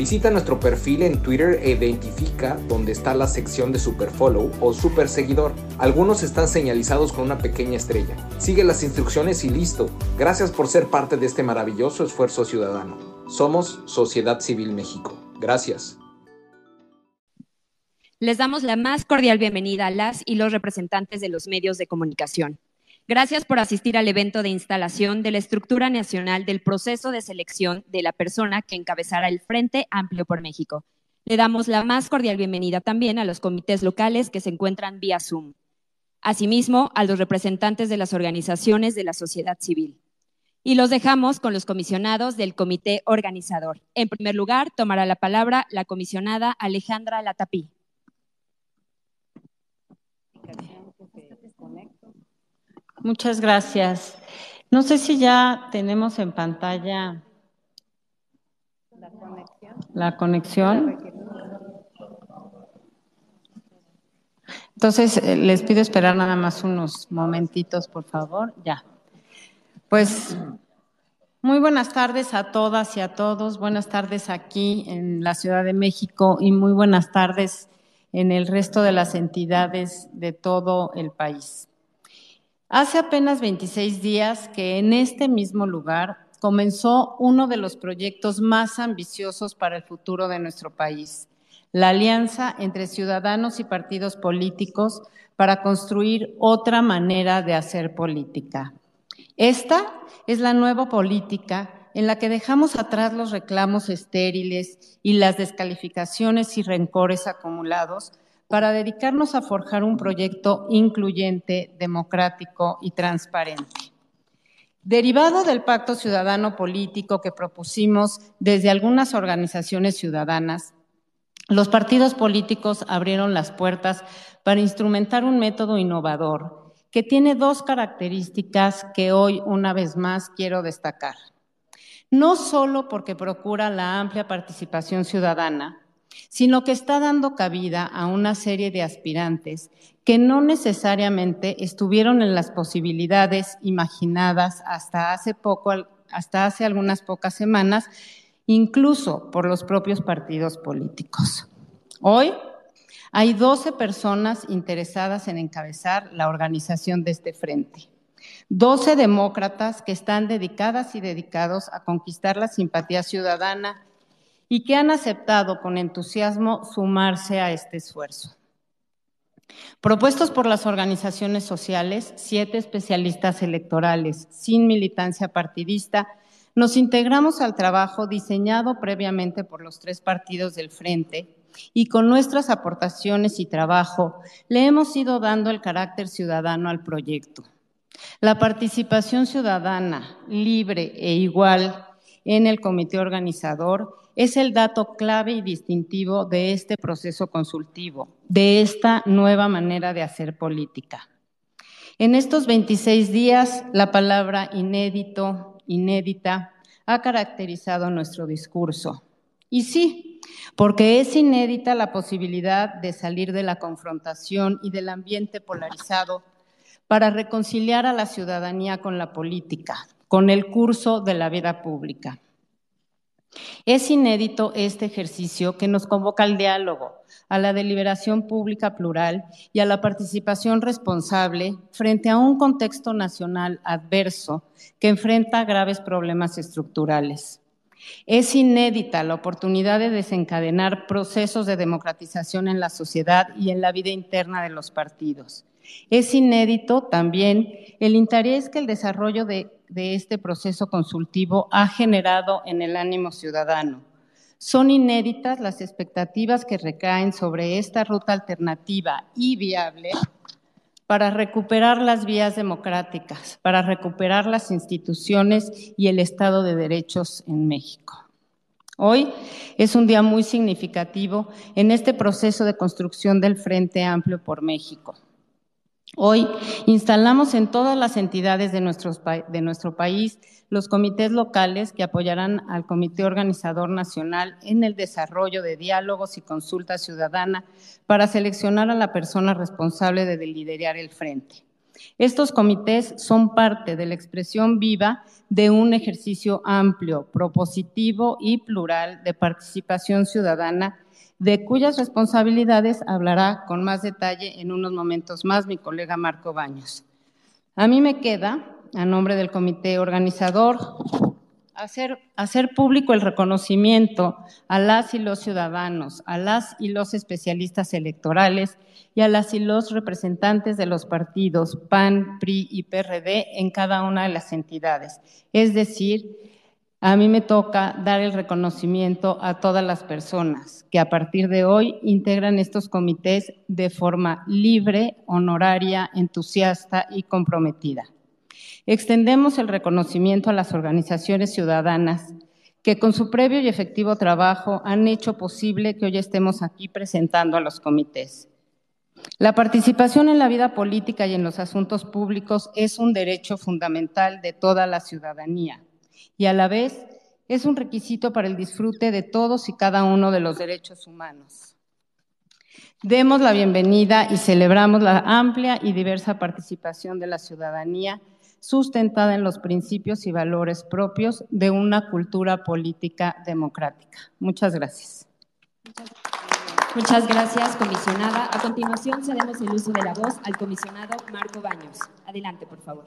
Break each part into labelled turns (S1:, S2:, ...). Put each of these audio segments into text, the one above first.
S1: Visita nuestro perfil en Twitter e identifica dónde está la sección de Superfollow o Super Seguidor. Algunos están señalizados con una pequeña estrella. Sigue las instrucciones y listo. Gracias por ser parte de este maravilloso esfuerzo ciudadano. Somos Sociedad Civil México. Gracias.
S2: Les damos la más cordial bienvenida a las y los representantes de los medios de comunicación. Gracias por asistir al evento de instalación de la estructura nacional del proceso de selección de la persona que encabezará el Frente Amplio por México. Le damos la más cordial bienvenida también a los comités locales que se encuentran vía Zoom. Asimismo, a los representantes de las organizaciones de la sociedad civil. Y los dejamos con los comisionados del comité organizador. En primer lugar, tomará la palabra la comisionada Alejandra Latapí.
S3: Muchas gracias. No sé si ya tenemos en pantalla la conexión. Entonces, eh, les pido esperar nada más unos momentitos, por favor. Ya. Pues, muy buenas tardes a todas y a todos. Buenas tardes aquí en la Ciudad de México y muy buenas tardes en el resto de las entidades de todo el país. Hace apenas 26 días que en este mismo lugar comenzó uno de los proyectos más ambiciosos para el futuro de nuestro país, la alianza entre ciudadanos y partidos políticos para construir otra manera de hacer política. Esta es la nueva política en la que dejamos atrás los reclamos estériles y las descalificaciones y rencores acumulados para dedicarnos a forjar un proyecto incluyente, democrático y transparente. Derivado del pacto ciudadano político que propusimos desde algunas organizaciones ciudadanas, los partidos políticos abrieron las puertas para instrumentar un método innovador que tiene dos características que hoy una vez más quiero destacar. No solo porque procura la amplia participación ciudadana, sino que está dando cabida a una serie de aspirantes que no necesariamente estuvieron en las posibilidades imaginadas hasta hace poco, hasta hace algunas pocas semanas, incluso por los propios partidos políticos. Hoy hay 12 personas interesadas en encabezar la organización de este frente. 12 demócratas que están dedicadas y dedicados a conquistar la simpatía ciudadana y que han aceptado con entusiasmo sumarse a este esfuerzo. Propuestos por las organizaciones sociales, siete especialistas electorales sin militancia partidista, nos integramos al trabajo diseñado previamente por los tres partidos del Frente y con nuestras aportaciones y trabajo le hemos ido dando el carácter ciudadano al proyecto. La participación ciudadana libre e igual en el comité organizador es el dato clave y distintivo de este proceso consultivo, de esta nueva manera de hacer política. En estos 26 días, la palabra inédito, inédita, ha caracterizado nuestro discurso. Y sí, porque es inédita la posibilidad de salir de la confrontación y del ambiente polarizado para reconciliar a la ciudadanía con la política, con el curso de la vida pública. Es inédito este ejercicio que nos convoca al diálogo, a la deliberación pública plural y a la participación responsable frente a un contexto nacional adverso que enfrenta graves problemas estructurales. Es inédita la oportunidad de desencadenar procesos de democratización en la sociedad y en la vida interna de los partidos. Es inédito también el interés que el desarrollo de, este proceso consultivo ha generado en el ánimo ciudadano. Son inéditas las expectativas que recaen sobre esta ruta alternativa y viable para recuperar las vías democráticas, para recuperar las instituciones y el Estado de Derechos en México. Hoy es un día muy significativo en este proceso de construcción del Frente Amplio por México. Hoy instalamos en todas las entidades de, nuestro país los comités locales que apoyarán al Comité Organizador Nacional en el desarrollo de diálogos y consulta ciudadana para seleccionar a la persona responsable de liderar el frente. Estos comités son parte de la expresión viva de un ejercicio amplio, propositivo y plural de participación ciudadana de cuyas responsabilidades hablará con más detalle en unos momentos más mi colega Marco Baños. A mí me queda, a nombre del comité organizador, hacer, público el reconocimiento a las y los ciudadanos, a las y los especialistas electorales y a las y los representantes de los partidos PAN, PRI y PRD en cada una de las entidades, es decir, a mí me toca dar el reconocimiento a todas las personas que a partir de hoy integran estos comités de forma libre, honoraria, entusiasta y comprometida. Extendemos el reconocimiento a las organizaciones ciudadanas que con su previo y efectivo trabajo han hecho posible que hoy estemos aquí presentando a los comités. La participación en la vida política y en los asuntos públicos es un derecho fundamental de toda la ciudadanía y a la vez es un requisito para el disfrute de todos y cada uno de los derechos humanos. Demos la bienvenida y celebramos la amplia y diversa participación de la ciudadanía sustentada en los principios y valores propios de una cultura política democrática. Muchas gracias.
S2: Muchas gracias, comisionada. A continuación, cedemos el uso de la voz al comisionado Marco Baños. Adelante, por favor.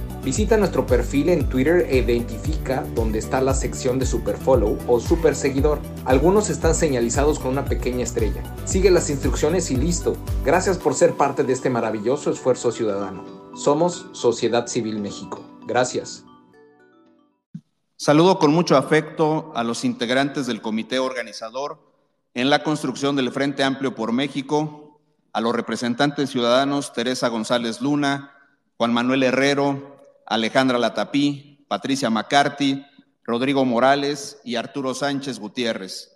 S1: Visita nuestro perfil en Twitter e identifica dónde está la sección de Super Follow o Super Seguidor. Algunos están señalizados con una pequeña estrella. Sigue las instrucciones y listo. Gracias por ser parte de este maravilloso esfuerzo ciudadano. Somos Sociedad Civil México. Gracias.
S4: Saludo con mucho afecto a los integrantes del comité organizador en la construcción del Frente Amplio por México, a los representantes ciudadanos Teresa González Luna, Juan Manuel Herrero, Alejandra Latapí, Patricia McCarthy, Rodrigo Morales y Arturo Sánchez Gutiérrez.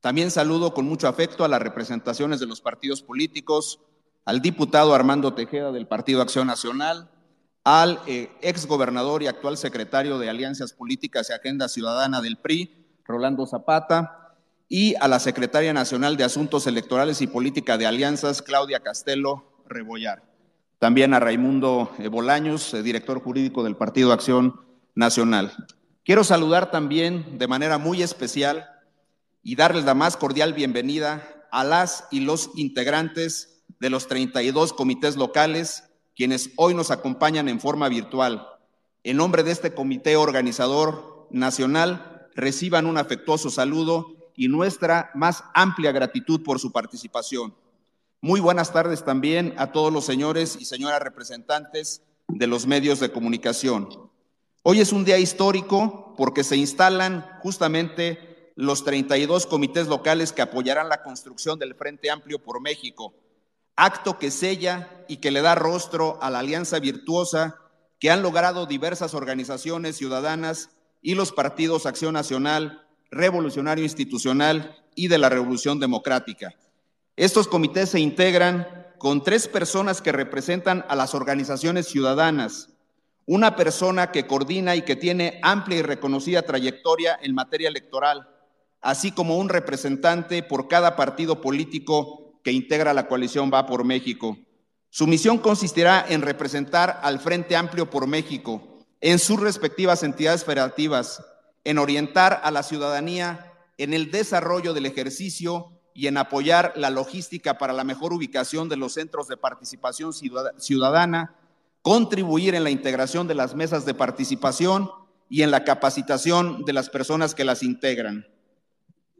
S4: También saludo con mucho afecto a las representaciones de los partidos políticos, al diputado Armando Tejeda del Partido Acción Nacional, al eh, ex gobernador y actual secretario de Alianzas Políticas y Agenda Ciudadana del PRI, Rolando Zapata, y a la secretaria nacional de Asuntos Electorales y Política de Alianzas, Claudia Castelo Rebollar. También a Raimundo eh, Bolaños, eh, director jurídico del Partido Acción Nacional. Quiero saludar también de manera muy especial y darles la más cordial bienvenida a las y los integrantes de los 32 comités locales quienes hoy nos acompañan en forma virtual. En nombre de este comité organizador nacional, reciban un afectuoso saludo y nuestra más amplia gratitud por su participación. Muy buenas tardes también a todos los señores y señoras representantes de los medios de comunicación. Hoy es un día histórico porque se instalan justamente los 32 comités locales que apoyarán la construcción del Frente Amplio por México, acto que sella y que le da rostro a la alianza virtuosa que han logrado diversas organizaciones ciudadanas y los partidos Acción Nacional, Revolucionario Institucional y de la Revolución Democrática. Estos comités se integran con tres personas que representan a las organizaciones ciudadanas, una persona que coordina y que tiene amplia y reconocida trayectoria en materia electoral, así como un representante por cada partido político que integra la coalición Va por México. Su misión consistirá en representar al Frente Amplio por México en sus respectivas entidades federativas, en orientar a la ciudadanía en el desarrollo del ejercicio y en apoyar la logística para la mejor ubicación de los centros de participación ciudadana, contribuir en la integración de las mesas de participación y en la capacitación de las personas que las integran.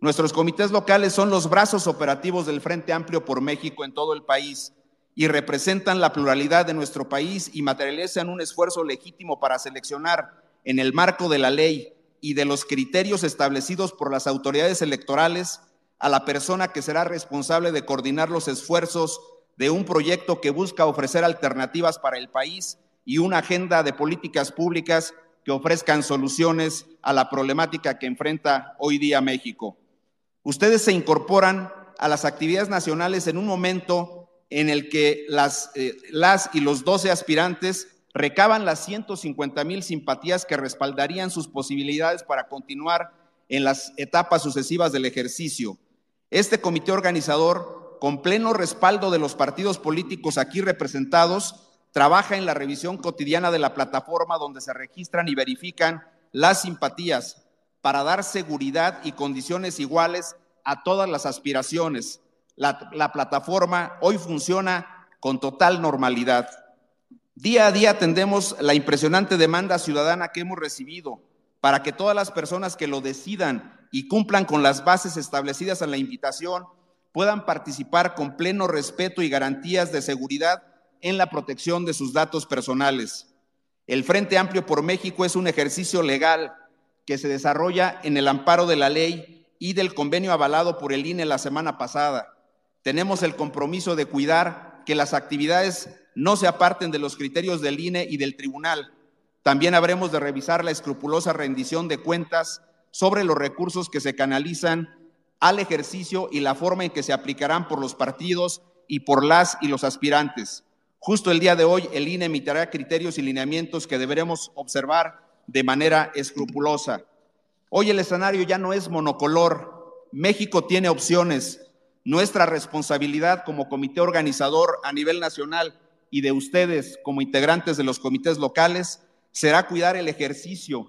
S4: Nuestros comités locales son los brazos operativos del Frente Amplio por México en todo el país y representan la pluralidad de nuestro país y materializan un esfuerzo legítimo para seleccionar en el marco de la ley y de los criterios establecidos por las autoridades electorales a la persona que será responsable de coordinar los esfuerzos de un proyecto que busca ofrecer alternativas para el país y una agenda de políticas públicas que ofrezcan soluciones a la problemática que enfrenta hoy día México. Ustedes se incorporan a las actividades nacionales en un momento en el que las, eh, las y los 12 aspirantes recaban las 150 mil simpatías que respaldarían sus posibilidades para continuar en las etapas sucesivas del ejercicio. Este comité organizador, con pleno respaldo de los partidos políticos aquí representados, trabaja en la revisión cotidiana de la plataforma donde se registran y verifican las simpatías, para dar seguridad y condiciones iguales a todas las aspiraciones. La, plataforma hoy funciona con total normalidad. Día a día atendemos la impresionante demanda ciudadana que hemos recibido para que todas las personas que lo decidan y cumplan con las bases establecidas en la invitación puedan participar con pleno respeto y garantías de seguridad en la protección de sus datos personales. El Frente Amplio por México es un ejercicio legal que se desarrolla en el amparo de la ley y del convenio avalado por el INE la semana pasada. Tenemos el compromiso de cuidar que las actividades no se aparten de los criterios del INE y del tribunal. También habremos de revisar la escrupulosa rendición de cuentas sobre los recursos que se canalizan al ejercicio y la forma en que se aplicarán por los partidos y por las y los aspirantes. Justo el día de hoy, el INE emitirá criterios y lineamientos que deberemos observar de manera escrupulosa. Hoy el escenario ya no es monocolor. México tiene opciones. Nuestra responsabilidad como comité organizador a nivel nacional y de ustedes como integrantes de los comités locales será cuidar el ejercicio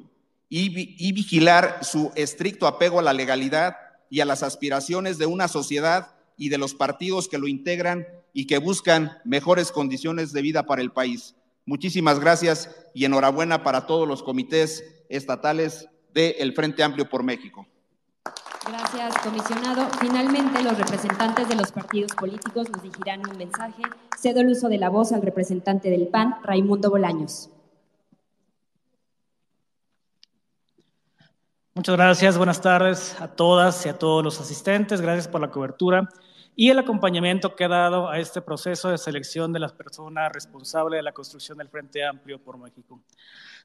S4: y, y vigilar su estricto apego a la legalidad y a las aspiraciones de una sociedad y de los partidos que lo integran y que buscan mejores condiciones de vida para el país. Muchísimas gracias y enhorabuena para todos los comités estatales del Frente Amplio por México.
S2: Gracias, comisionado. Finalmente, los representantes de los partidos políticos nos dirigirán un mensaje. Cedo el uso de la voz al representante del PAN, Raimundo Bolaños.
S5: Muchas gracias, buenas tardes a todas y a todos los asistentes, gracias por la cobertura y el acompañamiento que ha dado a este proceso de selección de las personas responsables de la construcción del Frente Amplio por México.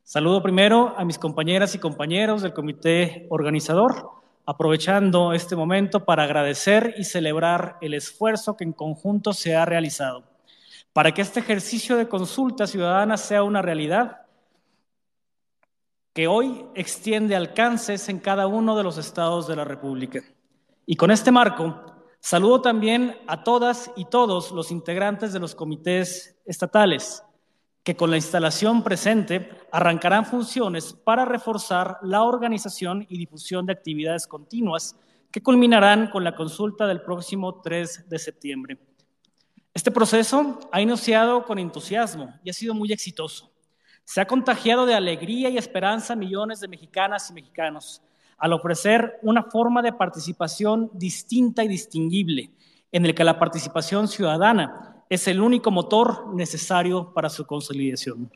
S5: Saludo primero a mis compañeras y compañeros del comité organizador, aprovechando este momento para agradecer y celebrar el esfuerzo que en conjunto se ha realizado para que este ejercicio de consulta ciudadana sea una realidad que hoy extiende alcances en cada uno de los estados de la República. Y con este marco, saludo también a todas y todos los integrantes de los comités estatales, que con la instalación presente arrancarán funciones para reforzar la organización y difusión de actividades continuas que culminarán con la consulta del próximo 3 de septiembre. Este proceso ha iniciado con entusiasmo y ha sido muy exitoso. Se ha contagiado de alegría y esperanza a millones de mexicanas y mexicanos al ofrecer una forma de participación distinta y distinguible, en el que la participación ciudadana es el único motor necesario para su consolidación.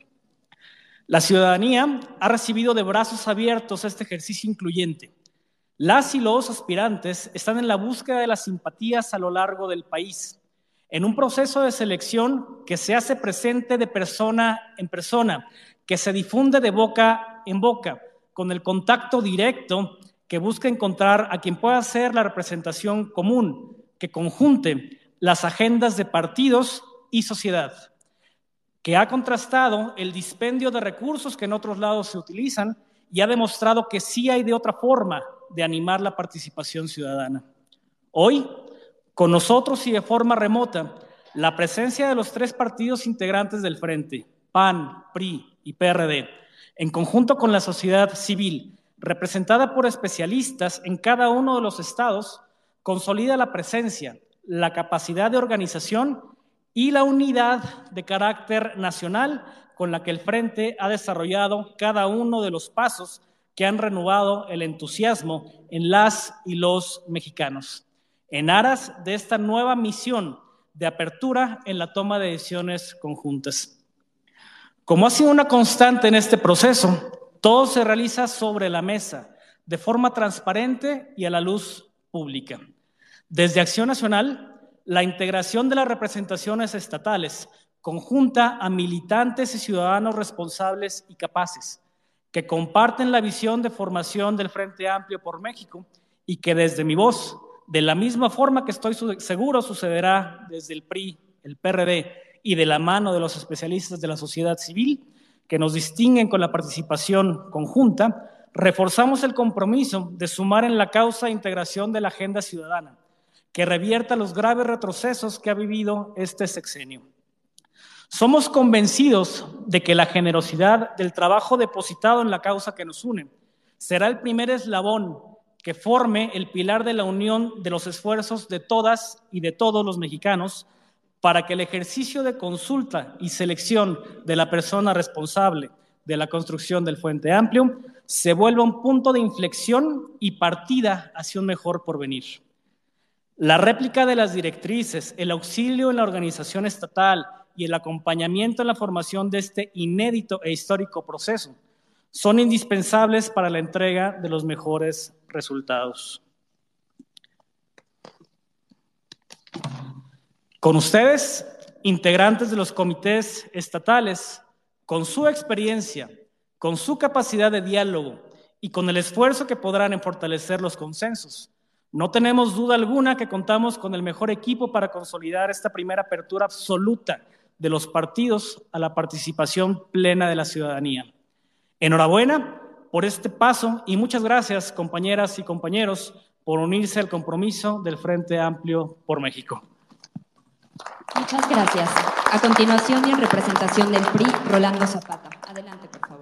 S5: La ciudadanía ha recibido de brazos abiertos este ejercicio incluyente. Las y los aspirantes están en la búsqueda de las simpatías a lo largo del país en un proceso de selección que se hace presente de persona en persona, que se difunde de boca en boca, con el contacto directo que busca encontrar a quien pueda ser la representación común, que conjunte las agendas de partidos y sociedad, que ha contrastado el dispendio de recursos que en otros lados se utilizan y ha demostrado que sí hay de otra forma de animar la participación ciudadana. Hoy con nosotros y de forma remota, la presencia de los tres partidos integrantes del Frente, PAN, PRI y PRD, en conjunto con la sociedad civil, representada por especialistas en cada uno de los estados, consolida la presencia, la capacidad de organización y la unidad de carácter nacional con la que el Frente ha desarrollado cada uno de los pasos que han renovado el entusiasmo en las y los mexicanos en aras de esta nueva misión de apertura en la toma de decisiones conjuntas. Como ha sido una constante en este proceso, todo se realiza sobre la mesa, de forma transparente y a la luz pública. Desde Acción Nacional, la integración de las representaciones estatales conjunta a militantes y ciudadanos responsables y capaces, que comparten la visión de formación del Frente Amplio por México y que desde mi voz de la misma forma que estoy seguro sucederá desde el PRI, el PRD y de la mano de los especialistas de la sociedad civil que nos distinguen con la participación conjunta, reforzamos el compromiso de sumar en la causa e integración de la agenda ciudadana, que revierta los graves retrocesos que ha vivido este sexenio. Somos convencidos de que la generosidad del trabajo depositado en la causa que nos une será el primer eslabón que forme el pilar de la unión de los esfuerzos de todas y de todos los mexicanos para que el ejercicio de consulta y selección de la persona responsable de la construcción del Fuente Amplio se vuelva un punto de inflexión y partida hacia un mejor porvenir. La réplica de las directrices, el auxilio en la organización estatal y el acompañamiento en la formación de este inédito e histórico proceso son indispensables para la entrega de los mejores resultados. Con ustedes, integrantes de los comités estatales, con su experiencia, con su capacidad de diálogo y con el esfuerzo que podrán en fortalecer los consensos, no tenemos duda alguna que contamos con el mejor equipo para consolidar esta primera apertura absoluta de los partidos a la participación plena de la ciudadanía. Enhorabuena por este paso y muchas gracias, compañeras y compañeros, por unirse al compromiso del Frente Amplio por México.
S2: Muchas gracias. A continuación y en representación del PRI, Rolando Zapata. Adelante, por favor.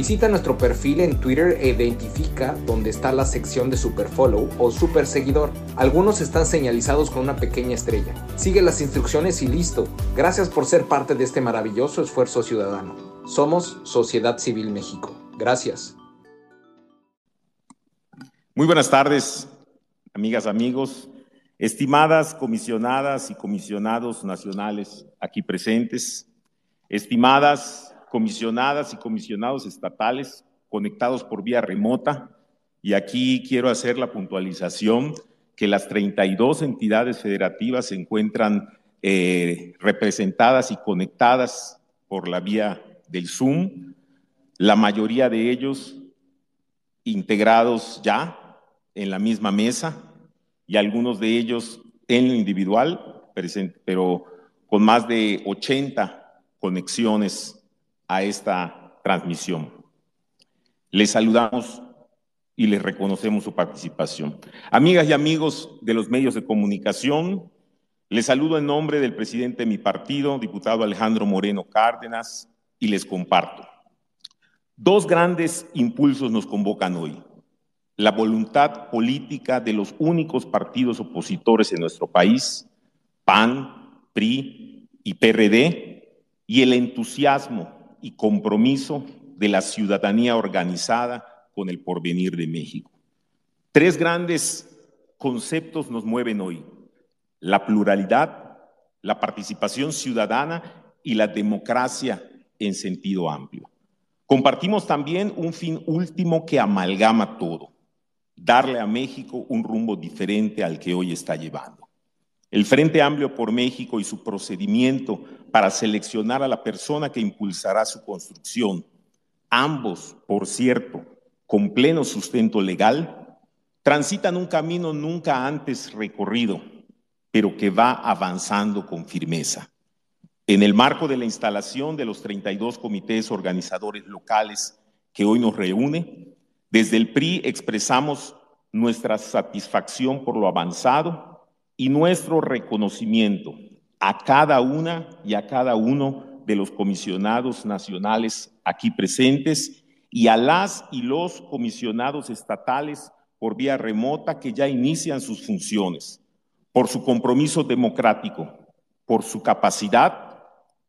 S1: Visita nuestro perfil en Twitter e identifica dónde está la sección de Super Follow o Super Seguidor. Algunos están señalizados con una pequeña estrella. Sigue las instrucciones y listo. Gracias por ser parte de este maravilloso esfuerzo ciudadano. Somos Sociedad Civil México. Gracias.
S6: Muy buenas tardes, amigas, amigos, estimadas comisionadas y comisionados nacionales aquí presentes, estimadas comisionadas y comisionados estatales conectados por vía remota. Y aquí quiero hacer la puntualización que las 32 entidades federativas se encuentran eh, representadas y conectadas por la vía del Zoom, la mayoría de ellos integrados ya en la misma mesa y algunos de ellos en lo individual, pero con más de 80 conexiones a esta transmisión. Les saludamos y les reconocemos su participación. Amigas y amigos de los medios de comunicación, les saludo en nombre del presidente de mi partido, diputado Alejandro Moreno Cárdenas, y les comparto. Dos grandes impulsos nos convocan hoy la voluntad política de los únicos partidos opositores en nuestro país, PAN, PRI y PRD, y el entusiasmo y compromiso de la ciudadanía organizada con el porvenir de México. Tres grandes conceptos nos mueven hoy, la pluralidad, la participación ciudadana y la democracia en sentido amplio. Compartimos también un fin último que amalgama todo, darle a México un rumbo diferente al que hoy está llevando. El Frente Amplio por México y su procedimiento para seleccionar a la persona que impulsará su construcción, ambos, por cierto, con pleno sustento legal, transitan un camino nunca antes recorrido, pero que va avanzando con firmeza. En el marco de la instalación de los 32 comités organizadores locales que hoy nos reúne, desde el PRI expresamos nuestra satisfacción por lo avanzado y nuestro reconocimiento a cada una y a cada uno de los comisionados nacionales aquí presentes y a las y los comisionados estatales por vía remota que ya inician sus funciones, por su compromiso democrático, por su capacidad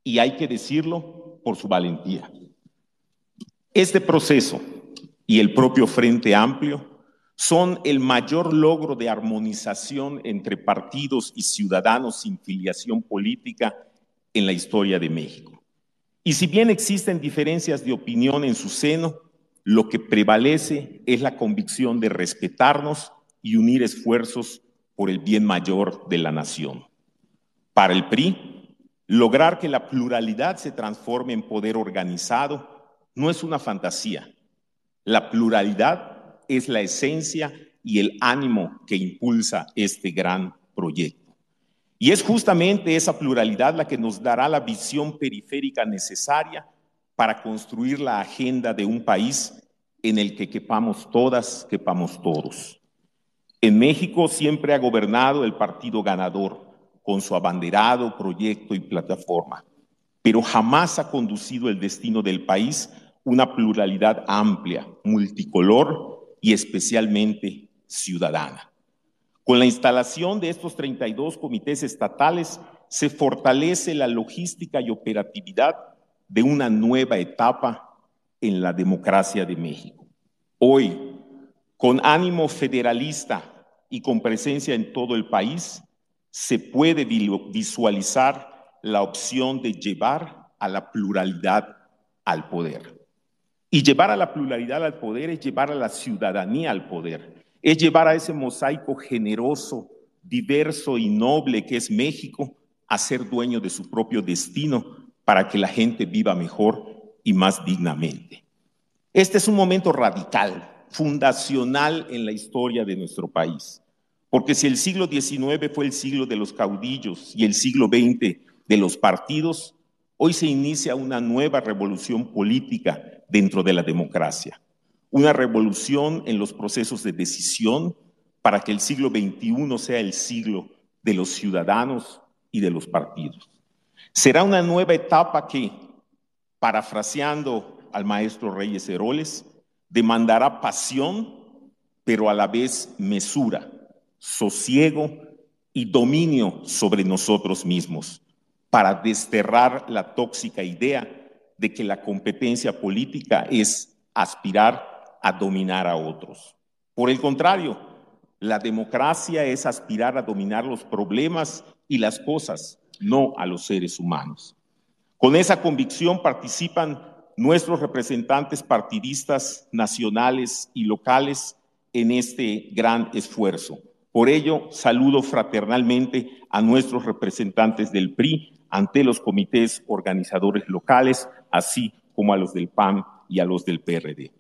S6: y hay que decirlo, por su valentía. Este proceso y el propio Frente Amplio son el mayor logro de armonización entre partidos y ciudadanos sin filiación política en la historia de México. Y si bien existen diferencias de opinión en su seno, lo que prevalece es la convicción de respetarnos y unir esfuerzos por el bien mayor de la nación. Para el PRI, lograr que la pluralidad se transforme en poder organizado no es una fantasía, la pluralidad es la esencia y el ánimo que impulsa este gran proyecto. Y es justamente esa pluralidad la que nos dará la visión periférica necesaria para construir la agenda de un país en el que quepamos todas, quepamos todos. En México siempre ha gobernado el partido ganador, con su abanderado, proyecto y plataforma, pero jamás ha conducido el destino del país una pluralidad amplia, multicolor y especialmente ciudadana. Con la instalación de estos 32 comités estatales se fortalece la logística y operatividad de una nueva etapa en la democracia de México. Hoy, con ánimo federalista y con presencia en todo el país, se puede visualizar la opción de llevar a la pluralidad al poder. Y llevar a la pluralidad al poder es llevar a la ciudadanía al poder, es llevar a ese mosaico generoso, diverso y noble que es México a ser dueño de su propio destino para que la gente viva mejor y más dignamente. Este es un momento radical, fundacional en la historia de nuestro país, porque si el siglo XIX fue el siglo de los caudillos y el siglo XX de los partidos, hoy se inicia una nueva revolución política dentro de la democracia. Una revolución en los procesos de decisión para que el siglo XXI sea el siglo de los ciudadanos y de los partidos. Será una nueva etapa que, parafraseando al maestro Reyes Heroles, demandará pasión, pero a la vez mesura, sosiego y dominio sobre nosotros mismos, para desterrar la tóxica idea de que la competencia política es aspirar a dominar a otros. Por el contrario, la democracia es aspirar a dominar los problemas y las cosas, no a los seres humanos. Con esa convicción participan nuestros representantes partidistas nacionales y locales en este gran esfuerzo. Por ello, saludo fraternalmente a nuestros representantes del PRI ante los comités organizadores locales, así como a los del PAN y a los del PRD.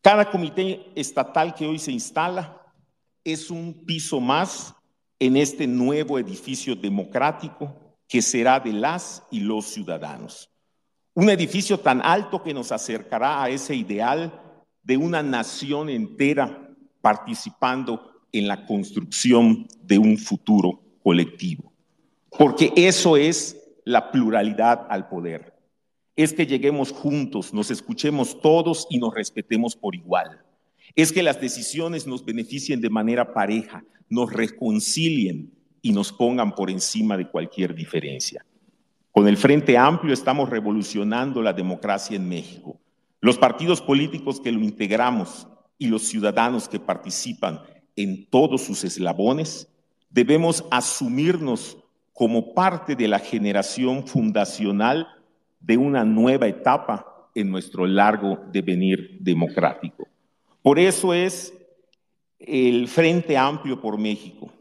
S6: Cada comité estatal que hoy se instala es un piso más en este nuevo edificio democrático que será de las y los ciudadanos. Un edificio tan alto que nos acercará a ese ideal de una nación entera participando en la construcción de un futuro colectivo. Porque eso es la pluralidad al poder. Es que lleguemos juntos, nos escuchemos todos y nos respetemos por igual. Es que las decisiones nos beneficien de manera pareja, nos reconcilien y nos pongan por encima de cualquier diferencia. Con el Frente Amplio estamos revolucionando la democracia en México. Los partidos políticos que lo integramos y los ciudadanos que participan en todos sus eslabones, debemos asumirnos como parte de la generación fundacional de una nueva etapa en nuestro largo devenir democrático. Por eso es el Frente Amplio por México,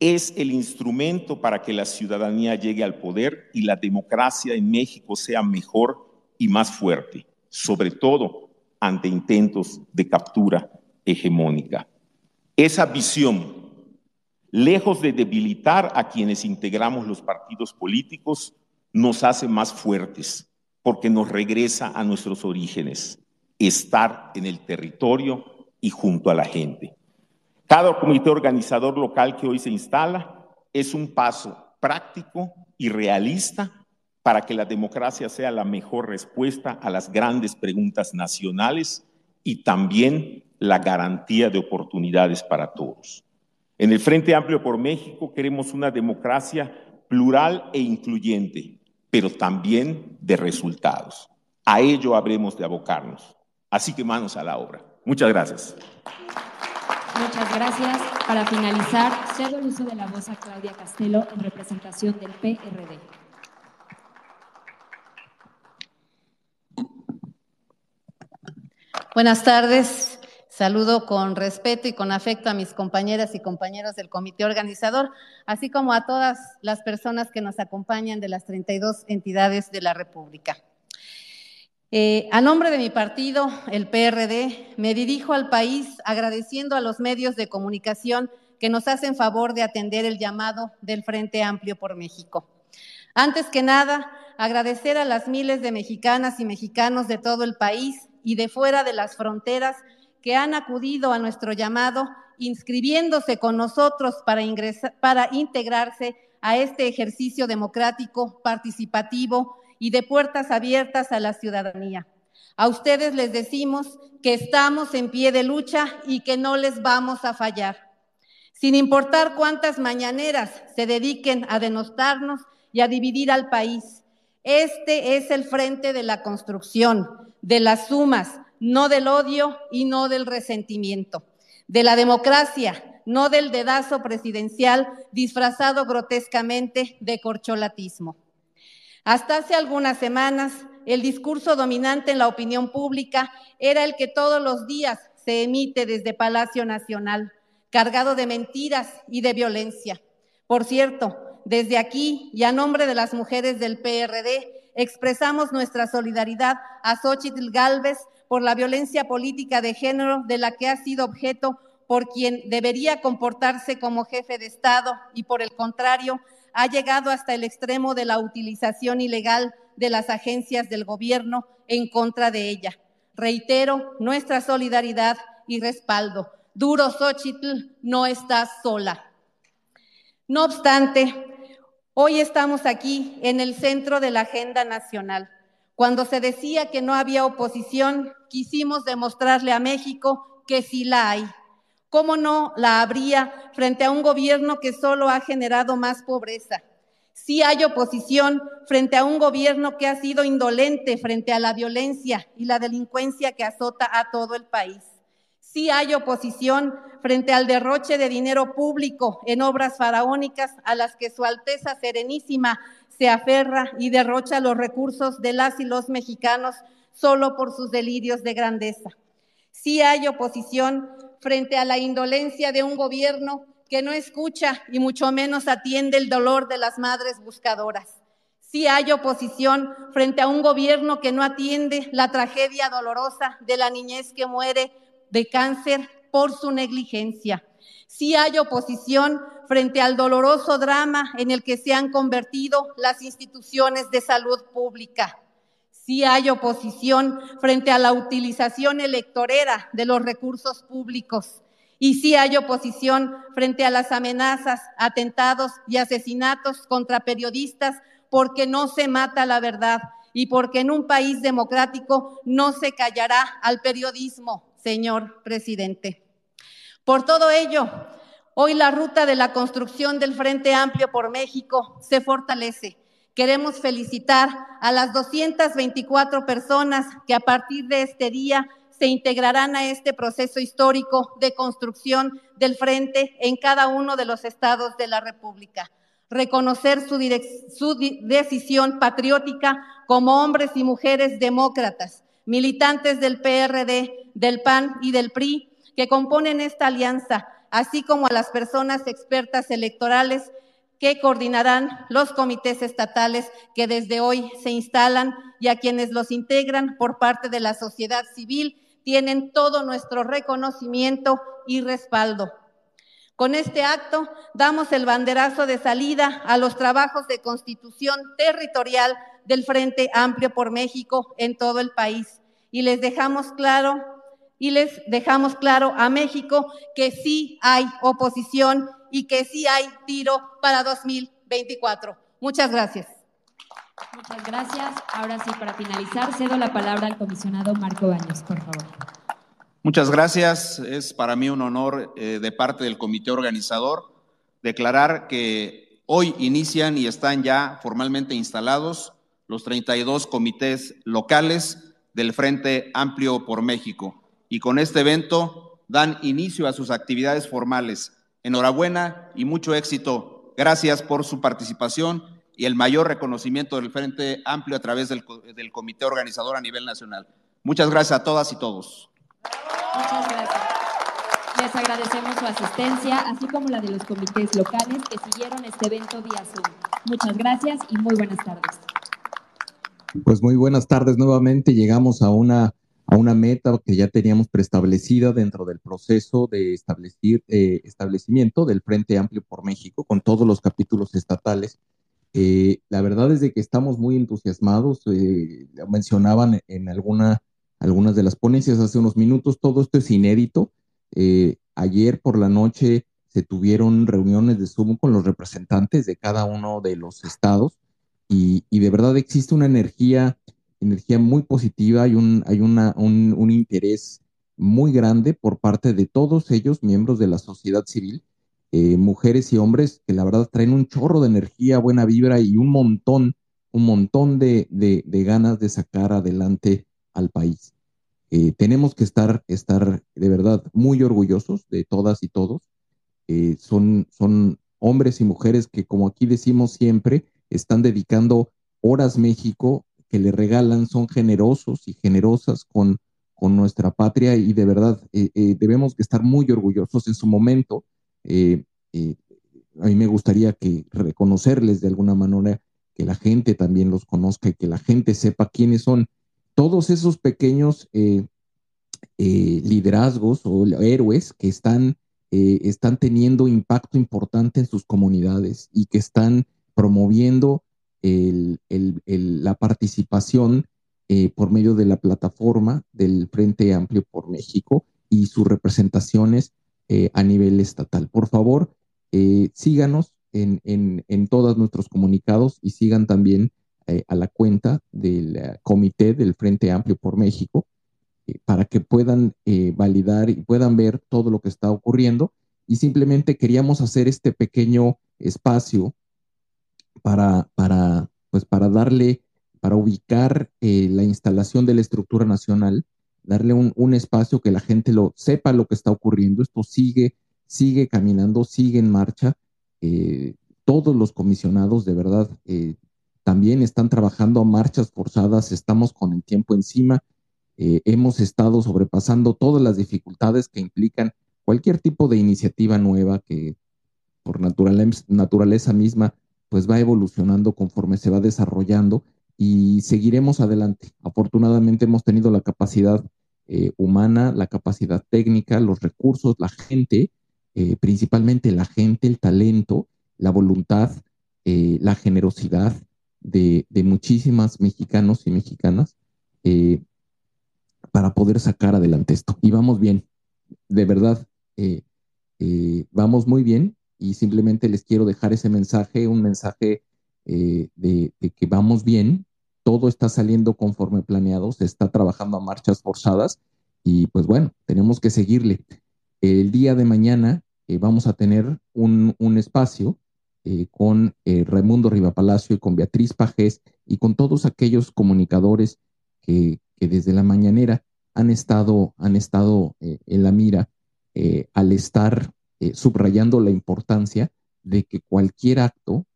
S6: es el instrumento para que la ciudadanía llegue al poder y la democracia en México sea mejor y más fuerte, sobre todo ante intentos de captura hegemónica. Esa visión, lejos de debilitar a quienes integramos los partidos políticos, nos hace más fuertes porque nos regresa a nuestros orígenes, estar en el territorio y junto a la gente. Cada comité organizador local que hoy se instala es un paso práctico y realista para que la democracia sea la mejor respuesta a las grandes preguntas nacionales y también la garantía de oportunidades para todos. En el Frente Amplio por México queremos una democracia plural e incluyente, pero también de resultados. A ello habremos de abocarnos. Así que manos a la obra. Muchas gracias.
S2: Muchas gracias. Para finalizar, cedo el uso de la voz a Claudia Castelo en representación del PRD.
S7: Buenas tardes. Saludo con respeto y con afecto a mis compañeras y compañeros del comité organizador, así como a todas las personas que nos acompañan de las 32 entidades de la República. Eh, a nombre de mi partido, el PRD, me dirijo al país agradeciendo a los medios de comunicación que nos hacen favor de atender el llamado del Frente Amplio por México. Antes que nada, agradecer a las miles de mexicanas y mexicanos de todo el país y de fuera de las fronteras que han acudido a nuestro llamado, inscribiéndose con nosotros para, para integrarse a este ejercicio democrático, participativo, y de puertas abiertas a la ciudadanía. A ustedes les decimos que estamos en pie de lucha y que no les vamos a fallar. Sin importar cuántas mañaneras se dediquen a denostarnos y a dividir al país, este es el frente de la construcción, de las sumas, no del odio y no del resentimiento, de la democracia, no del dedazo presidencial disfrazado grotescamente de corcholatismo. Hasta hace algunas semanas, el discurso dominante en la opinión pública era el que todos los días se emite desde Palacio Nacional, cargado de mentiras y de violencia. Por cierto, desde aquí y a nombre de las mujeres del PRD, expresamos nuestra solidaridad a Xochitl Galvez por la violencia política de género de la que ha sido objeto por quien debería comportarse como jefe de Estado y por el contrario ha llegado hasta el extremo de la utilización ilegal de las agencias del gobierno en contra de ella. Reitero nuestra solidaridad y respaldo. Duro Xochitl, no estás sola. No obstante, hoy estamos aquí en el centro de la agenda nacional, Cuando se decía que no había oposición, quisimos demostrarle a México que sí la hay. ¿Cómo no la habría frente a un gobierno que solo ha generado más pobreza? Sí hay oposición frente a un gobierno que ha sido indolente frente a la violencia y la delincuencia que azota a todo el país. Sí hay oposición frente al derroche de dinero público en obras faraónicas a las que Su Alteza Serenísima se aferra y derrocha los recursos de las y los mexicanos solo por sus delirios de grandeza. Sí hay oposición frente a la indolencia de un gobierno que no escucha y mucho menos atiende el dolor de las madres buscadoras. Sí hay oposición frente a un gobierno que no atiende la tragedia dolorosa de la niñez que muere de cáncer por su negligencia. Sí hay oposición frente al doloroso drama en el que se han convertido las instituciones de salud pública. Sí hay oposición frente a la utilización electorera de los recursos públicos. Y sí hay oposición frente a las amenazas, atentados y asesinatos contra periodistas porque no se mata la verdad y porque en un país democrático no se callará al periodismo, señor presidente. Por todo ello, hoy la ruta de la construcción del Frente Amplio por México se fortalece. Queremos felicitar a las 224 personas que a partir de este día se integrarán a este proceso histórico de construcción del frente en cada uno de los estados de la República. Reconocer su, su decisión patriótica como hombres y mujeres demócratas, militantes del PRD, del PAN y del PRI que componen esta alianza, así como a las personas expertas electorales que coordinarán los comités estatales que desde hoy se instalan y a quienes los integran por parte de la sociedad civil tienen todo nuestro reconocimiento y respaldo. Con este acto damos el banderazo de salida a los trabajos de constitución territorial del Frente Amplio por México en todo el país y les dejamos claro y les dejamos claro a México que sí hay oposición y que sí hay tiro para 2024. Muchas gracias.
S2: Muchas gracias. Ahora sí, para finalizar, cedo la palabra al comisionado Marco Baños, por favor.
S4: Muchas gracias. Es para mí un honor eh, de parte del comité organizador declarar que hoy inician y están ya formalmente instalados los 32 comités locales del Frente Amplio por México y con este evento dan inicio a sus actividades formales. Enhorabuena y mucho éxito. Gracias por su participación y el mayor reconocimiento del Frente Amplio a través del, del comité organizador a nivel nacional. Muchas gracias a todas y todos.
S2: Muchas gracias. Les agradecemos su asistencia, así como la de los comités locales que siguieron este evento vía Zoom. Muchas gracias y muy buenas tardes.
S8: Pues muy buenas tardes nuevamente. Llegamos a una a una meta que ya teníamos preestablecida dentro del proceso de establecer, eh, establecimiento del Frente Amplio por México con todos los capítulos estatales. Eh, la verdad es de que estamos muy entusiasmados, eh, mencionaban en alguna, algunas de las ponencias hace unos minutos, todo esto es inédito. ayer por la noche se tuvieron reuniones de Zoom con los representantes de cada uno de los estados y, de verdad existe una energía energía muy positiva, hay un, hay una, un, interés muy grande por parte de todos ellos, miembros de la sociedad civil, eh, mujeres y hombres que la verdad traen un chorro de energía, buena vibra y un montón, un montón de, ganas de sacar adelante al país. Eh, tenemos que estar, estar de verdad muy orgullosos de todas y todos. Eh, son, son hombres y mujeres que, como aquí decimos siempre, están dedicando horas México que le regalan son generosos y generosas con, con nuestra patria y de verdad eh, eh, debemos estar muy orgullosos en su momento. Eh, a mí me gustaría que reconocerles de alguna manera, que la gente también los conozca y que la gente sepa quiénes son todos esos pequeños liderazgos o héroes que están, están teniendo impacto importante en sus comunidades y que están promoviendo la participación eh, por medio de la plataforma del Frente Amplio por México y sus representaciones eh, a nivel estatal. Por favor, eh, síganos en, en, todos nuestros comunicados y sigan también eh, a la cuenta del comité del Frente Amplio por México para que puedan validar y puedan ver todo lo que está ocurriendo. Y simplemente queríamos hacer este pequeño espacio para, para, pues para darle, para ubicar la instalación de la estructura nacional, darle un, un, espacio que la gente lo sepa lo que está ocurriendo. Esto sigue, sigue caminando, sigue en marcha. todos los comisionados de verdad también están trabajando a marchas forzadas, estamos con el tiempo encima, eh, hemos estado sobrepasando todas las dificultades que implican cualquier tipo de iniciativa nueva que por naturaleza misma pues va evolucionando conforme se va desarrollando y seguiremos adelante. Afortunadamente hemos tenido la capacidad eh, humana, la capacidad técnica, los recursos, la gente, eh, principalmente la gente, el talento, la voluntad, la generosidad, de, muchísimas mexicanos y mexicanas eh, para poder sacar adelante esto. Y vamos bien, de verdad, eh, eh, vamos muy bien y simplemente les quiero dejar ese mensaje, un mensaje de, de, que vamos bien, todo está saliendo conforme planeado, se está trabajando a marchas forzadas y pues bueno, tenemos que seguirle. El día de mañana vamos a tener un, un espacio eh, con eh, Raimundo Rivapalacio y con Beatriz Pajés y con todos aquellos comunicadores que, desde la mañanera han estado, han estado eh, en la mira al estar subrayando la importancia de que cualquier acto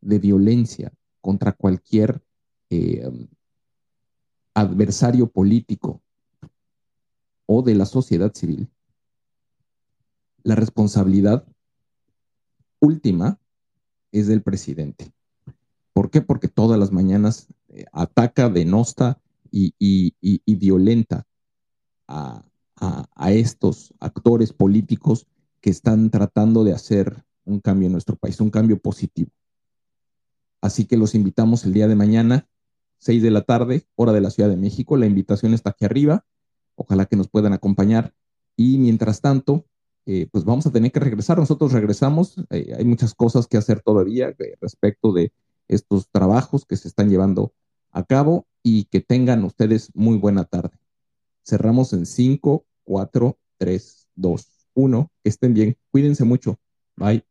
S8: de violencia contra cualquier adversario político o de la sociedad civil, la responsabilidad última es del presidente. ¿Por qué? Porque todas las mañanas eh, ataca, denosta y, violenta a, estos actores políticos que están tratando de hacer un cambio en nuestro país, un cambio positivo. Así que los invitamos el día de mañana, 6 de la tarde, hora de la Ciudad de México. La invitación está aquí arriba. Ojalá que nos puedan acompañar. Y mientras tanto, eh, pues vamos a tener que regresar. Nosotros regresamos, eh, hay muchas cosas que hacer todavía respecto de estos trabajos que se están llevando a cabo y que tengan ustedes muy buena tarde. Cerramos en 5, 4, 3, 2, 1. Que estén bien, cuídense mucho. Bye.